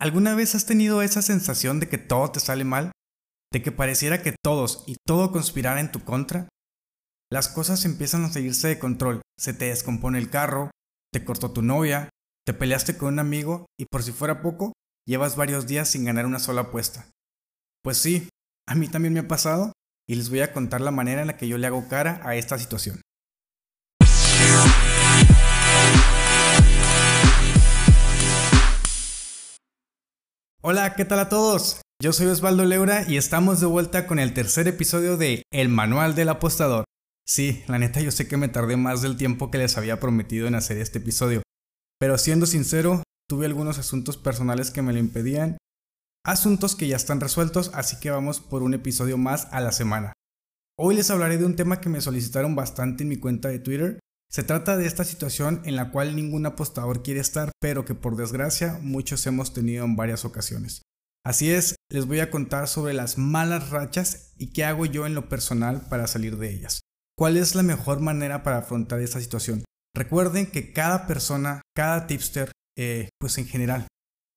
¿Alguna vez has tenido esa sensación de que todo te sale mal? ¿De que pareciera que todos y todo conspirara en tu contra? Las cosas empiezan a seguirse de control, se te descompone el carro, te cortó tu novia, te peleaste con un amigo y por si fuera poco, llevas varios días sin ganar una sola apuesta. Pues sí, a mí también me ha pasado y les voy a contar la manera en la que yo le hago cara a esta situación. Hola, ¿qué tal a todos? Yo soy Osvaldo Leura y estamos de vuelta con el tercer episodio de El Manual del Apostador. Sí, la neta yo sé que me tardé más del tiempo que les había prometido en hacer este episodio, pero siendo sincero, tuve algunos asuntos personales que me lo impedían, asuntos que ya están resueltos, así que vamos por un episodio más a la semana. Hoy les hablaré de un tema que me solicitaron bastante en mi cuenta de Twitter se trata de esta situación en la cual ningún apostador quiere estar, pero que por desgracia muchos hemos tenido en varias ocasiones. Así es, les voy a contar sobre las malas rachas y qué hago yo en lo personal para salir de ellas. ¿Cuál es la mejor manera para afrontar esta situación? Recuerden que cada persona, cada tipster, eh, pues en general,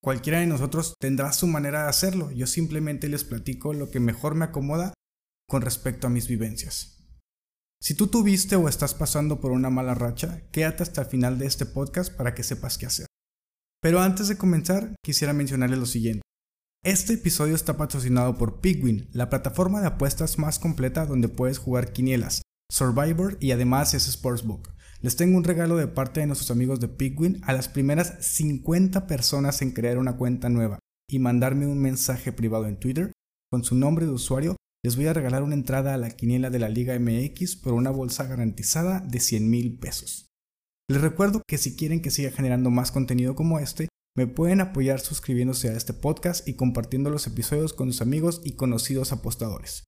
cualquiera de nosotros tendrá su manera de hacerlo. Yo simplemente les platico lo que mejor me acomoda con respecto a mis vivencias. Si tú tuviste o estás pasando por una mala racha, quédate hasta el final de este podcast para que sepas qué hacer. Pero antes de comenzar, quisiera mencionarles lo siguiente. Este episodio está patrocinado por Pigwin, la plataforma de apuestas más completa donde puedes jugar quinielas, Survivor y además es Sportsbook. Les tengo un regalo de parte de nuestros amigos de Pigwin a las primeras 50 personas en crear una cuenta nueva y mandarme un mensaje privado en Twitter con su nombre de usuario les voy a regalar una entrada a la quiniela de la Liga MX por una bolsa garantizada de 100 mil pesos. Les recuerdo que si quieren que siga generando más contenido como este, me pueden apoyar suscribiéndose a este podcast y compartiendo los episodios con sus amigos y conocidos apostadores.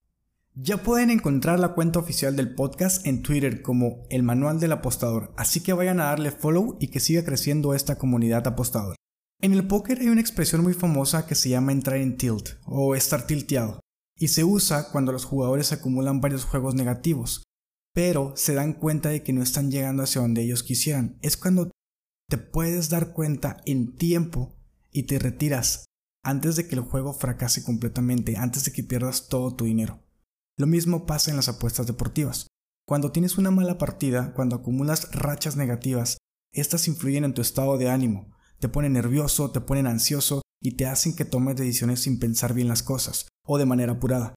Ya pueden encontrar la cuenta oficial del podcast en Twitter como el Manual del Apostador, así que vayan a darle follow y que siga creciendo esta comunidad apostadora. En el póker hay una expresión muy famosa que se llama entrar en tilt o estar tilteado y se usa cuando los jugadores acumulan varios juegos negativos, pero se dan cuenta de que no están llegando hacia donde ellos quisieran. Es cuando te puedes dar cuenta en tiempo y te retiras antes de que el juego fracase completamente, antes de que pierdas todo tu dinero. Lo mismo pasa en las apuestas deportivas. Cuando tienes una mala partida, cuando acumulas rachas negativas, estas influyen en tu estado de ánimo, te ponen nervioso, te ponen ansioso y te hacen que tomes decisiones sin pensar bien las cosas o de manera apurada.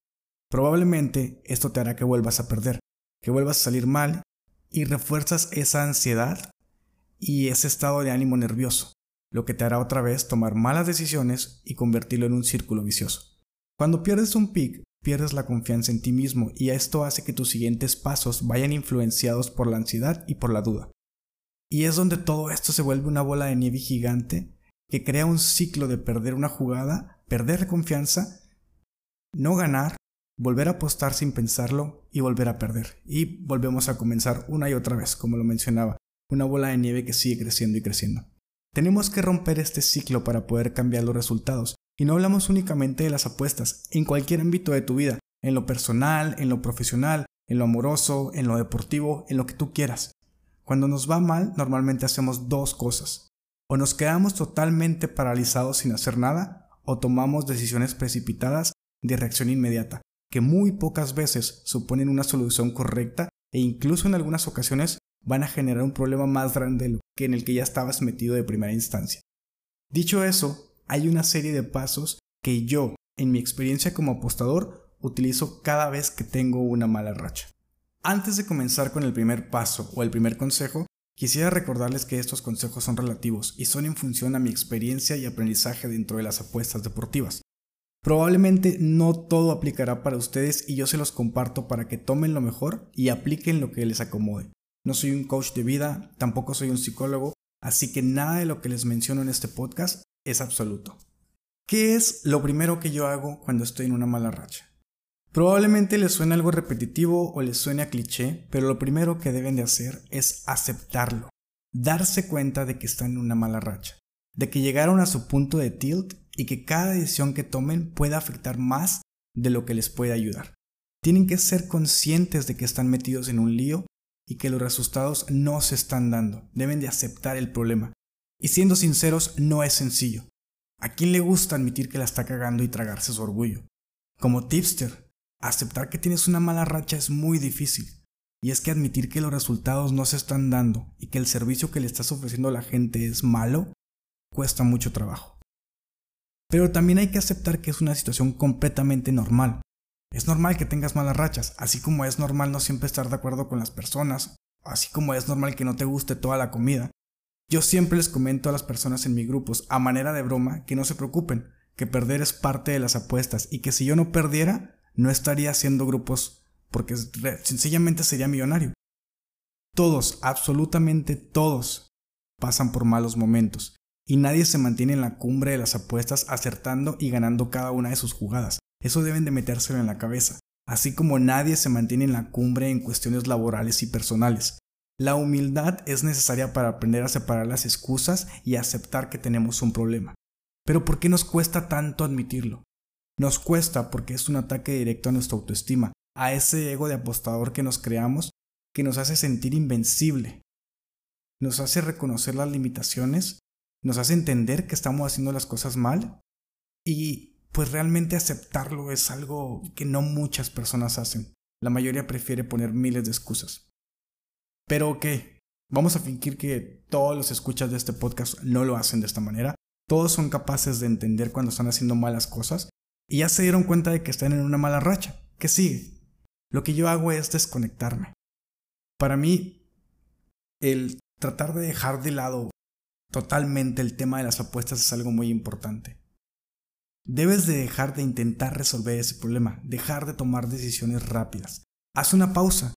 Probablemente esto te hará que vuelvas a perder, que vuelvas a salir mal y refuerzas esa ansiedad y ese estado de ánimo nervioso, lo que te hará otra vez tomar malas decisiones y convertirlo en un círculo vicioso. Cuando pierdes un pick, pierdes la confianza en ti mismo y esto hace que tus siguientes pasos vayan influenciados por la ansiedad y por la duda. Y es donde todo esto se vuelve una bola de nieve gigante que crea un ciclo de perder una jugada, perder confianza, no ganar, volver a apostar sin pensarlo y volver a perder. Y volvemos a comenzar una y otra vez, como lo mencionaba, una bola de nieve que sigue creciendo y creciendo. Tenemos que romper este ciclo para poder cambiar los resultados. Y no hablamos únicamente de las apuestas, en cualquier ámbito de tu vida, en lo personal, en lo profesional, en lo amoroso, en lo deportivo, en lo que tú quieras. Cuando nos va mal, normalmente hacemos dos cosas. O nos quedamos totalmente paralizados sin hacer nada, o tomamos decisiones precipitadas de reacción inmediata, que muy pocas veces suponen una solución correcta e incluso en algunas ocasiones van a generar un problema más grande que en el que ya estabas metido de primera instancia. Dicho eso, hay una serie de pasos que yo, en mi experiencia como apostador, utilizo cada vez que tengo una mala racha. Antes de comenzar con el primer paso o el primer consejo, Quisiera recordarles que estos consejos son relativos y son en función a mi experiencia y aprendizaje dentro de las apuestas deportivas. Probablemente no todo aplicará para ustedes y yo se los comparto para que tomen lo mejor y apliquen lo que les acomode. No soy un coach de vida, tampoco soy un psicólogo, así que nada de lo que les menciono en este podcast es absoluto. ¿Qué es lo primero que yo hago cuando estoy en una mala racha? Probablemente les suene algo repetitivo o les suene a cliché, pero lo primero que deben de hacer es aceptarlo, darse cuenta de que están en una mala racha, de que llegaron a su punto de tilt y que cada decisión que tomen puede afectar más de lo que les puede ayudar. Tienen que ser conscientes de que están metidos en un lío y que los resultados no se están dando. Deben de aceptar el problema. Y siendo sinceros, no es sencillo. ¿A quién le gusta admitir que la está cagando y tragarse su orgullo? Como tipster, aceptar que tienes una mala racha es muy difícil. Y es que admitir que los resultados no se están dando y que el servicio que le estás ofreciendo a la gente es malo, cuesta mucho trabajo. Pero también hay que aceptar que es una situación completamente normal. Es normal que tengas malas rachas, así como es normal no siempre estar de acuerdo con las personas, así como es normal que no te guste toda la comida. Yo siempre les comento a las personas en mis grupos, a manera de broma, que no se preocupen, que perder es parte de las apuestas y que si yo no perdiera, no estaría haciendo grupos porque sencillamente sería millonario. Todos, absolutamente todos, pasan por malos momentos y nadie se mantiene en la cumbre de las apuestas acertando y ganando cada una de sus jugadas. Eso deben de metérselo en la cabeza, así como nadie se mantiene en la cumbre en cuestiones laborales y personales. La humildad es necesaria para aprender a separar las excusas y aceptar que tenemos un problema. Pero ¿por qué nos cuesta tanto admitirlo? Nos cuesta porque es un ataque directo a nuestra autoestima, a ese ego de apostador que nos creamos, que nos hace sentir invencible, nos hace reconocer las limitaciones, nos hace entender que estamos haciendo las cosas mal y pues realmente aceptarlo es algo que no muchas personas hacen. La mayoría prefiere poner miles de excusas. Pero ok, vamos a fingir que todos los escuchas de este podcast no lo hacen de esta manera. Todos son capaces de entender cuando están haciendo malas cosas y ya se dieron cuenta de que están en una mala racha. ¿Qué sigue? Lo que yo hago es desconectarme. Para mí, el tratar de dejar de lado totalmente el tema de las apuestas es algo muy importante. Debes de dejar de intentar resolver ese problema, dejar de tomar decisiones rápidas. Haz una pausa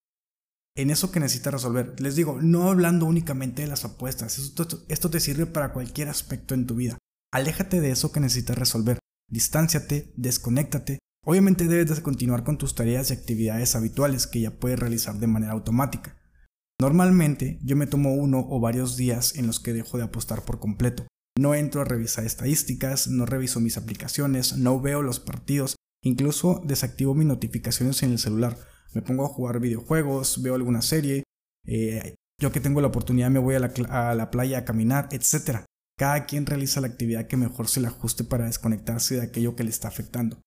en eso que necesitas resolver. Les digo, no hablando únicamente de las apuestas, esto, esto te sirve para cualquier aspecto en tu vida. Aléjate de eso que necesitas resolver. Distánciate, desconéctate. Obviamente debes de continuar con tus tareas y actividades habituales que ya puedes realizar de manera automática. Normalmente yo me tomo uno o varios días en los que dejo de apostar por completo. No entro a revisar estadísticas, no reviso mis aplicaciones, no veo los partidos, incluso desactivo mis notificaciones en el celular. Me pongo a jugar videojuegos, veo alguna serie, eh, yo que tengo la oportunidad me voy a la, a la playa a caminar, etc. Cada quien realiza la actividad que mejor se le ajuste para desconectarse de aquello que le está afectando.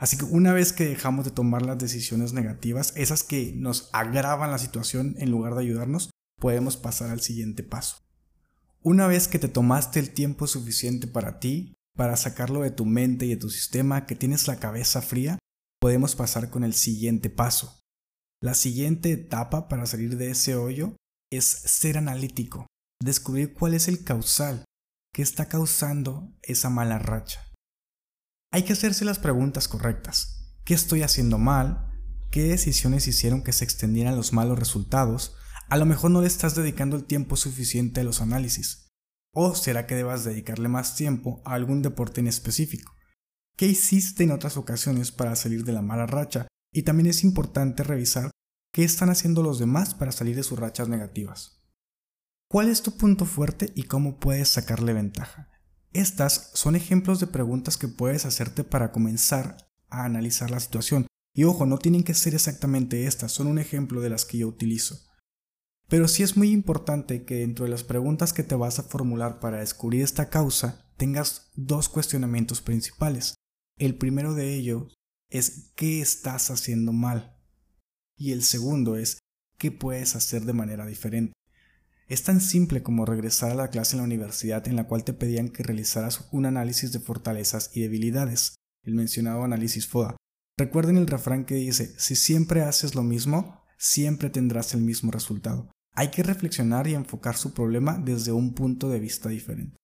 Así que una vez que dejamos de tomar las decisiones negativas, esas que nos agravan la situación en lugar de ayudarnos, podemos pasar al siguiente paso. Una vez que te tomaste el tiempo suficiente para ti, para sacarlo de tu mente y de tu sistema, que tienes la cabeza fría, podemos pasar con el siguiente paso. La siguiente etapa para salir de ese hoyo es ser analítico, descubrir cuál es el causal, ¿Qué está causando esa mala racha? Hay que hacerse las preguntas correctas. ¿Qué estoy haciendo mal? ¿Qué decisiones hicieron que se extendieran los malos resultados? A lo mejor no le estás dedicando el tiempo suficiente a los análisis. ¿O será que debas dedicarle más tiempo a algún deporte en específico? ¿Qué hiciste en otras ocasiones para salir de la mala racha? Y también es importante revisar qué están haciendo los demás para salir de sus rachas negativas. ¿Cuál es tu punto fuerte y cómo puedes sacarle ventaja? Estas son ejemplos de preguntas que puedes hacerte para comenzar a analizar la situación. Y ojo, no tienen que ser exactamente estas, son un ejemplo de las que yo utilizo. Pero sí es muy importante que dentro de las preguntas que te vas a formular para descubrir esta causa tengas dos cuestionamientos principales. El primero de ellos es ¿qué estás haciendo mal? Y el segundo es ¿qué puedes hacer de manera diferente? Es tan simple como regresar a la clase en la universidad en la cual te pedían que realizaras un análisis de fortalezas y debilidades, el mencionado análisis FODA. Recuerden el refrán que dice, si siempre haces lo mismo, siempre tendrás el mismo resultado. Hay que reflexionar y enfocar su problema desde un punto de vista diferente.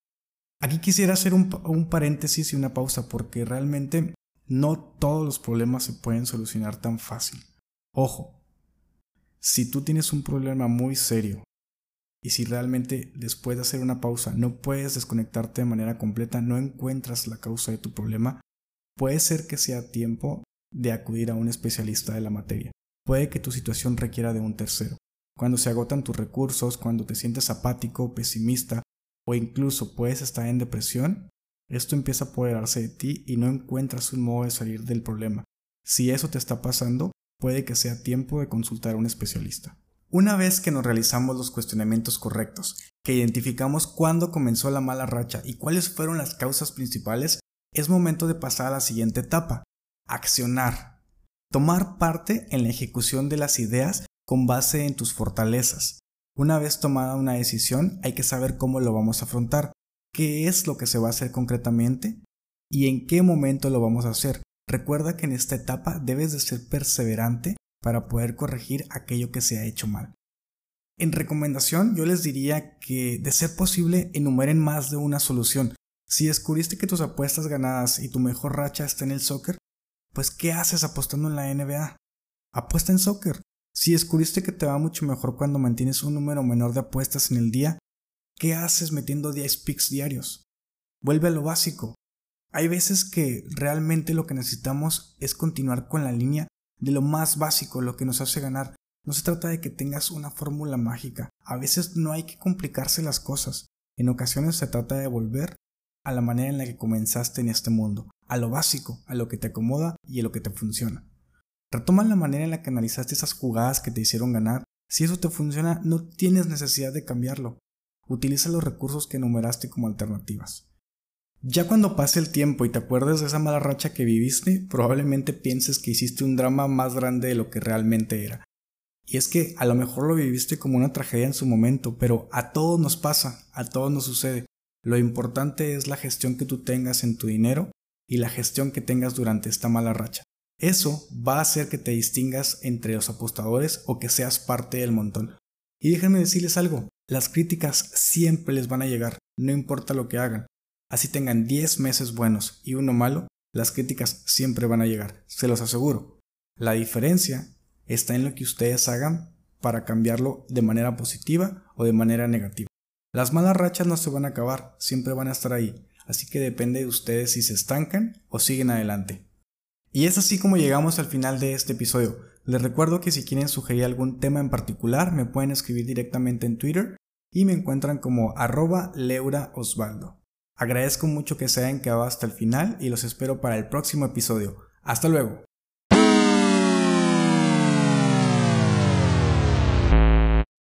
Aquí quisiera hacer un, paréntesis y una pausa porque realmente no todos los problemas se pueden solucionar tan fácil. Ojo, si tú tienes un problema muy serio y si realmente después de hacer una pausa no puedes desconectarte de manera completa, no encuentras la causa de tu problema, puede ser que sea tiempo de acudir a un especialista de la materia. Puede que tu situación requiera de un tercero. Cuando se agotan tus recursos, cuando te sientes apático, pesimista o incluso puedes estar en depresión, esto empieza a apoderarse de ti y no encuentras un modo de salir del problema. Si eso te está pasando, puede que sea tiempo de consultar a un especialista. Una vez que nos realizamos los cuestionamientos correctos, que identificamos cuándo comenzó la mala racha y cuáles fueron las causas principales, es momento de pasar a la siguiente etapa, accionar. Tomar parte en la ejecución de las ideas con base en tus fortalezas. Una vez tomada una decisión, hay que saber cómo lo vamos a afrontar, qué es lo que se va a hacer concretamente y en qué momento lo vamos a hacer. Recuerda que en esta etapa debes de ser perseverante para poder corregir aquello que se ha hecho mal. En recomendación, yo les diría que, de ser posible, enumeren más de una solución. Si descubriste que tus apuestas ganadas y tu mejor racha está en el soccer, pues ¿qué haces apostando en la NBA? Apuesta en soccer. Si descubriste que te va mucho mejor cuando mantienes un número menor de apuestas en el día, ¿qué haces metiendo 10 picks diarios? Vuelve a lo básico. Hay veces que realmente lo que necesitamos es continuar con la línea de lo más básico, lo que nos hace ganar. No se trata de que tengas una fórmula mágica. A veces no hay que complicarse las cosas. En ocasiones se trata de volver a la manera en la que comenzaste en este mundo, a lo básico, a lo que te acomoda y a lo que te funciona. Retoma la manera en la que analizaste esas jugadas que te hicieron ganar. Si eso te funciona, no tienes necesidad de cambiarlo. Utiliza los recursos que enumeraste como alternativas. Ya cuando pase el tiempo y te acuerdes de esa mala racha que viviste, probablemente pienses que hiciste un drama más grande de lo que realmente era. Y es que a lo mejor lo viviste como una tragedia en su momento, pero a todos nos pasa, a todos nos sucede. Lo importante es la gestión que tú tengas en tu dinero y la gestión que tengas durante esta mala racha. Eso va a hacer que te distingas entre los apostadores o que seas parte del montón. Y déjenme decirles algo, las críticas siempre les van a llegar, no importa lo que hagan. Así tengan 10 meses buenos y uno malo, las críticas siempre van a llegar, se los aseguro. La diferencia está en lo que ustedes hagan para cambiarlo de manera positiva o de manera negativa. Las malas rachas no se van a acabar, siempre van a estar ahí, así que depende de ustedes si se estancan o siguen adelante. Y es así como llegamos al final de este episodio. Les recuerdo que si quieren sugerir algún tema en particular me pueden escribir directamente en Twitter y me encuentran como arroba Leura Osvaldo. Agradezco mucho que se hayan quedado hasta el final y los espero para el próximo episodio. Hasta luego.